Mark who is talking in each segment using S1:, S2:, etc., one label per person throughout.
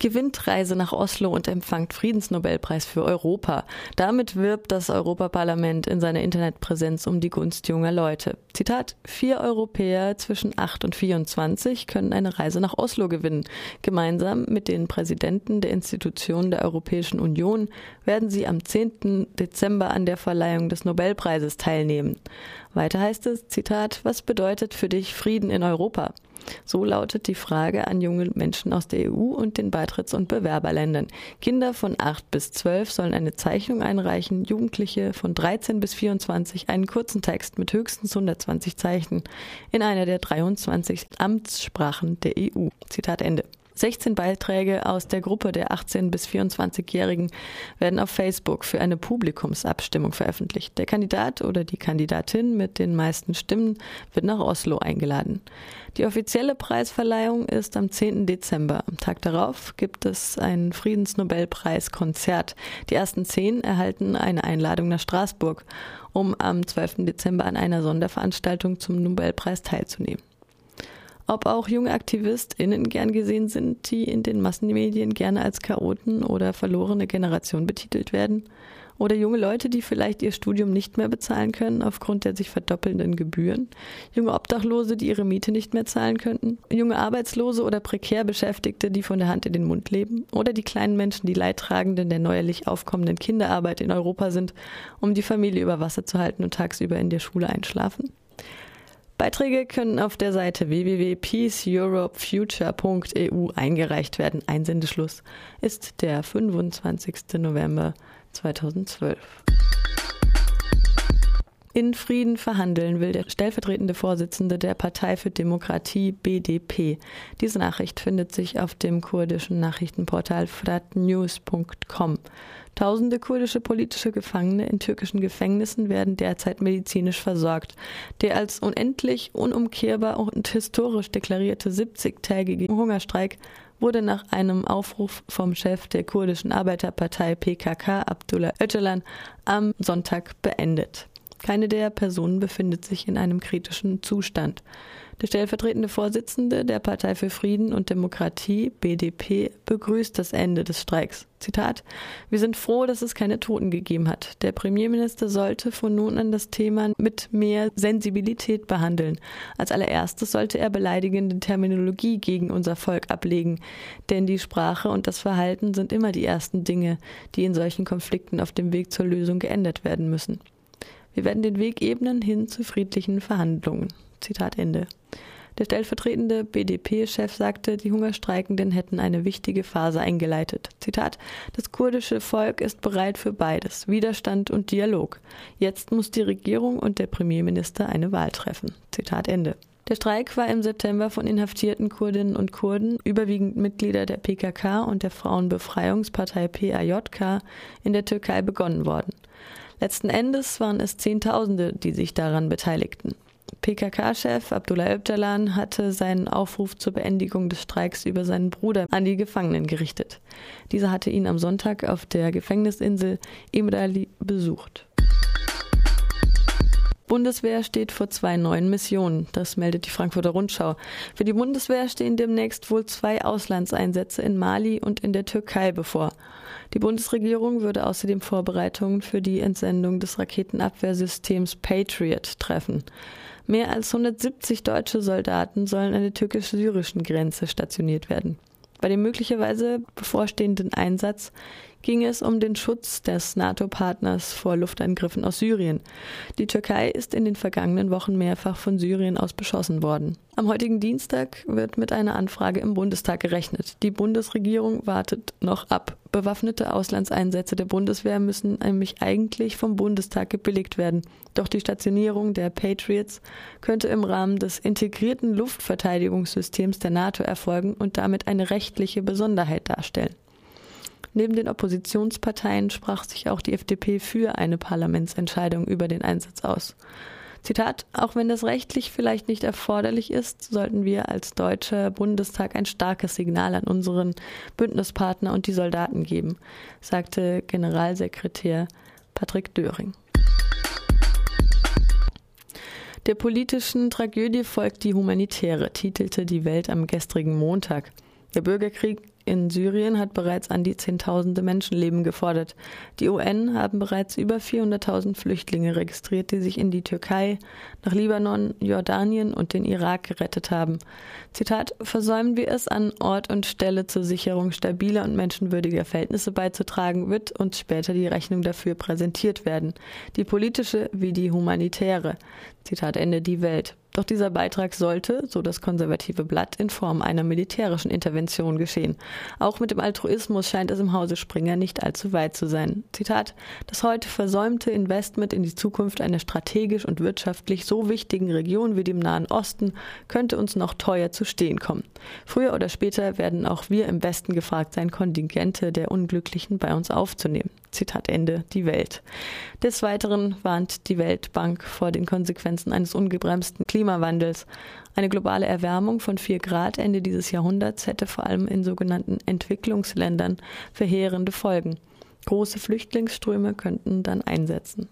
S1: gewinnt Reise nach Oslo und empfangt Friedensnobelpreis für Europa. Damit wirbt das Europaparlament in seiner Internetpräsenz um die Gunst junger Leute. Zitat, vier Europäer zwischen 8 und 24 können eine Reise nach Oslo gewinnen. Gemeinsam mit den Präsidenten der Institutionen der Europäischen Union werden sie am 10. Dezember an der Verleihung des Nobelpreises teilnehmen. Weiter heißt es, Zitat, was bedeutet für dich Frieden in Europa? So lautet die Frage an junge Menschen aus der EU und den Beitritts- und Bewerberländern. Kinder von 8 bis 12 sollen eine Zeichnung einreichen, Jugendliche von 13 bis 24 einen kurzen Text mit höchstens 120 Zeichen in einer der 23 Amtssprachen der EU. Zitat Ende. 16 Beiträge aus der Gruppe der 18- bis 24-Jährigen werden auf Facebook für eine Publikumsabstimmung veröffentlicht. Der Kandidat oder die Kandidatin mit den meisten Stimmen wird nach Oslo eingeladen. Die offizielle Preisverleihung ist am 10. Dezember. Am Tag darauf gibt es ein Friedensnobelpreiskonzert. Die ersten zehn erhalten eine Einladung nach Straßburg, um am 12. Dezember an einer Sonderveranstaltung zum Nobelpreis teilzunehmen ob auch junge AktivistInnen gern gesehen sind, die in den Massenmedien gerne als Chaoten oder verlorene Generation betitelt werden. Oder junge Leute, die vielleicht ihr Studium nicht mehr bezahlen können aufgrund der sich verdoppelnden Gebühren. Junge Obdachlose, die ihre Miete nicht mehr zahlen könnten. Junge Arbeitslose oder prekär Beschäftigte, die von der Hand in den Mund leben. Oder die kleinen Menschen, die Leidtragenden der neuerlich aufkommenden Kinderarbeit in Europa sind, um die Familie über Wasser zu halten und tagsüber in der Schule einschlafen. Beiträge können auf der Seite www.peaceeuropefuture.eu eingereicht werden. Einsendeschluss ist der 25. November 2012. In Frieden verhandeln will der stellvertretende Vorsitzende der Partei für Demokratie BDP. Diese Nachricht findet sich auf dem kurdischen Nachrichtenportal fratnews.com. Tausende kurdische politische Gefangene in türkischen Gefängnissen werden derzeit medizinisch versorgt. Der als unendlich, unumkehrbar und historisch deklarierte 70-tägige Hungerstreik wurde nach einem Aufruf vom Chef der kurdischen Arbeiterpartei PKK, Abdullah Öcalan, am Sonntag beendet. Keine der Personen befindet sich in einem kritischen Zustand. Der stellvertretende Vorsitzende der Partei für Frieden und Demokratie, BDP, begrüßt das Ende des Streiks. Zitat Wir sind froh, dass es keine Toten gegeben hat. Der Premierminister sollte von nun an das Thema mit mehr Sensibilität behandeln. Als allererstes sollte er beleidigende Terminologie gegen unser Volk ablegen, denn die Sprache und das Verhalten sind immer die ersten Dinge, die in solchen Konflikten auf dem Weg zur Lösung geändert werden müssen. Wir werden den Weg ebnen hin zu friedlichen Verhandlungen. Zitat Ende. Der stellvertretende BDP-Chef sagte, die Hungerstreikenden hätten eine wichtige Phase eingeleitet. Zitat: Das kurdische Volk ist bereit für beides, Widerstand und Dialog. Jetzt muss die Regierung und der Premierminister eine Wahl treffen. Zitat Ende. Der Streik war im September von inhaftierten Kurdinnen und Kurden, überwiegend Mitglieder der PKK und der Frauenbefreiungspartei PAJK, in der Türkei begonnen worden. Letzten Endes waren es Zehntausende, die sich daran beteiligten. PKK-Chef Abdullah Öcalan hatte seinen Aufruf zur Beendigung des Streiks über seinen Bruder an die Gefangenen gerichtet. Dieser hatte ihn am Sonntag auf der Gefängnisinsel Imrali besucht. Bundeswehr steht vor zwei neuen Missionen. Das meldet die Frankfurter Rundschau. Für die Bundeswehr stehen demnächst wohl zwei Auslandseinsätze in Mali und in der Türkei bevor. Die Bundesregierung würde außerdem Vorbereitungen für die Entsendung des Raketenabwehrsystems Patriot treffen. Mehr als 170 deutsche Soldaten sollen an der türkisch-syrischen Grenze stationiert werden. Bei dem möglicherweise bevorstehenden Einsatz ging es um den Schutz des NATO-Partners vor Luftangriffen aus Syrien. Die Türkei ist in den vergangenen Wochen mehrfach von Syrien aus beschossen worden. Am heutigen Dienstag wird mit einer Anfrage im Bundestag gerechnet. Die Bundesregierung wartet noch ab. Bewaffnete Auslandseinsätze der Bundeswehr müssen nämlich eigentlich vom Bundestag gebilligt werden. Doch die Stationierung der Patriots könnte im Rahmen des integrierten Luftverteidigungssystems der NATO erfolgen und damit eine rechtliche Besonderheit darstellen. Neben den Oppositionsparteien sprach sich auch die FDP für eine Parlamentsentscheidung über den Einsatz aus. Zitat, auch wenn das rechtlich vielleicht nicht erforderlich ist, sollten wir als Deutscher Bundestag ein starkes Signal an unseren Bündnispartner und die Soldaten geben, sagte Generalsekretär Patrick Döring. Der politischen Tragödie folgt die humanitäre, titelte die Welt am gestrigen Montag. Der Bürgerkrieg in Syrien hat bereits an die Zehntausende Menschenleben gefordert. Die UN haben bereits über 400.000 Flüchtlinge registriert, die sich in die Türkei, nach Libanon, Jordanien und den Irak gerettet haben. Zitat, versäumen wir es, an Ort und Stelle zur Sicherung stabiler und menschenwürdiger Verhältnisse beizutragen, wird uns später die Rechnung dafür präsentiert werden. Die politische wie die humanitäre. Zitat Ende die Welt. Doch dieser Beitrag sollte, so das konservative Blatt, in Form einer militärischen Intervention geschehen. Auch mit dem Altruismus scheint es im Hause Springer nicht allzu weit zu sein. Zitat: Das heute versäumte Investment in die Zukunft einer strategisch und wirtschaftlich so wichtigen Region wie dem Nahen Osten könnte uns noch teuer zu stehen kommen. Früher oder später werden auch wir im Westen gefragt sein, Kontingente der Unglücklichen bei uns aufzunehmen. Zitat Ende, die Welt. Des Weiteren warnt die Weltbank vor den Konsequenzen eines ungebremsten Klimawandels. Eine globale Erwärmung von vier Grad Ende dieses Jahrhunderts hätte vor allem in sogenannten Entwicklungsländern verheerende Folgen. Große Flüchtlingsströme könnten dann einsetzen.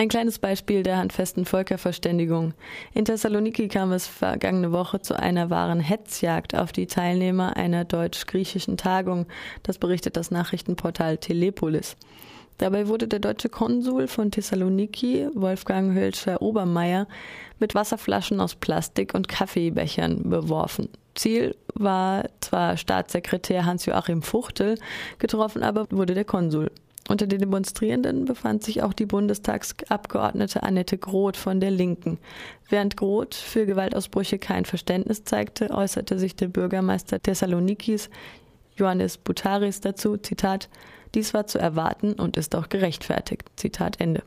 S1: Ein kleines Beispiel der handfesten Völkerverständigung. In Thessaloniki kam es vergangene Woche zu einer wahren Hetzjagd auf die Teilnehmer einer deutsch-griechischen Tagung. Das berichtet das Nachrichtenportal Telepolis. Dabei wurde der deutsche Konsul von Thessaloniki, Wolfgang Hölscher Obermeier, mit Wasserflaschen aus Plastik und Kaffeebechern beworfen. Ziel war zwar Staatssekretär Hans-Joachim Fuchtel, getroffen aber wurde der Konsul. Unter den Demonstrierenden befand sich auch die Bundestagsabgeordnete Annette Groth von der Linken. Während Groth für Gewaltausbrüche kein Verständnis zeigte, äußerte sich der Bürgermeister Thessalonikis Johannes Butaris dazu, Zitat, dies war zu erwarten und ist auch gerechtfertigt. Zitat Ende.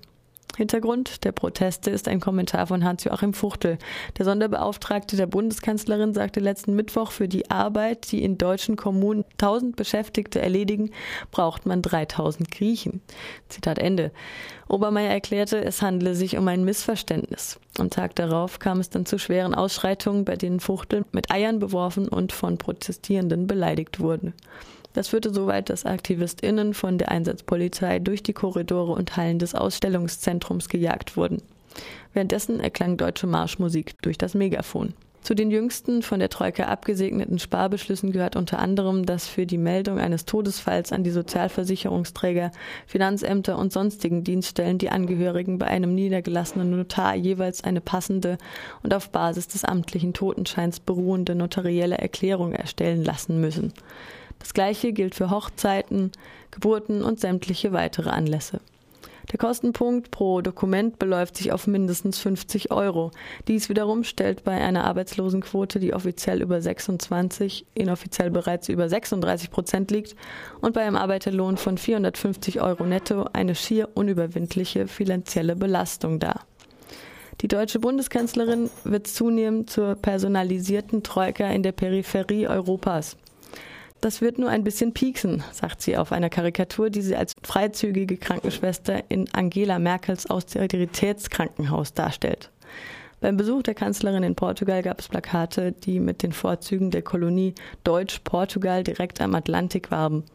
S1: Hintergrund der Proteste ist ein Kommentar von Hans-Joachim Fuchtel. Der Sonderbeauftragte der Bundeskanzlerin sagte letzten Mittwoch, für die Arbeit, die in deutschen Kommunen 1000 Beschäftigte erledigen, braucht man 3000 Griechen. Zitat Ende. Obermeier erklärte, es handele sich um ein Missverständnis. Am Tag darauf kam es dann zu schweren Ausschreitungen, bei denen Fuchtel mit Eiern beworfen und von Protestierenden beleidigt wurde. Das führte so weit, dass AktivistInnen von der Einsatzpolizei durch die Korridore und Hallen des Ausstellungszentrums gejagt wurden. Währenddessen erklang deutsche Marschmusik durch das Megafon. Zu den jüngsten von der Troika abgesegneten Sparbeschlüssen gehört unter anderem, dass für die Meldung eines Todesfalls an die Sozialversicherungsträger, Finanzämter und sonstigen Dienststellen die Angehörigen bei einem niedergelassenen Notar jeweils eine passende und auf Basis des amtlichen Totenscheins beruhende notarielle Erklärung erstellen lassen müssen. Das gleiche gilt für Hochzeiten, Geburten und sämtliche weitere Anlässe. Der Kostenpunkt pro Dokument beläuft sich auf mindestens 50 Euro. Dies wiederum stellt bei einer Arbeitslosenquote, die offiziell über 26, inoffiziell bereits über 36 Prozent liegt, und bei einem Arbeiterlohn von 450 Euro netto eine schier unüberwindliche finanzielle Belastung dar. Die deutsche Bundeskanzlerin wird zunehmend zur personalisierten Troika in der Peripherie Europas. Das wird nur ein bisschen pieksen, sagt sie auf einer Karikatur, die sie als freizügige Krankenschwester in Angela Merkels Austeritätskrankenhaus darstellt. Beim Besuch der Kanzlerin in Portugal gab es Plakate, die mit den Vorzügen der Kolonie Deutsch-Portugal direkt am Atlantik warben.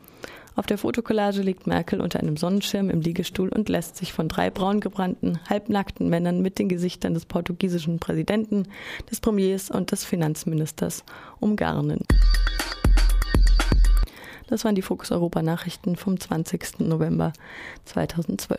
S1: Auf der Fotokollage liegt Merkel unter einem Sonnenschirm im Liegestuhl und lässt sich von drei braungebrannten, halbnackten Männern mit den Gesichtern des portugiesischen Präsidenten, des Premiers und des Finanzministers umgarnen. Das waren die Fokus Europa Nachrichten vom 20. November 2012.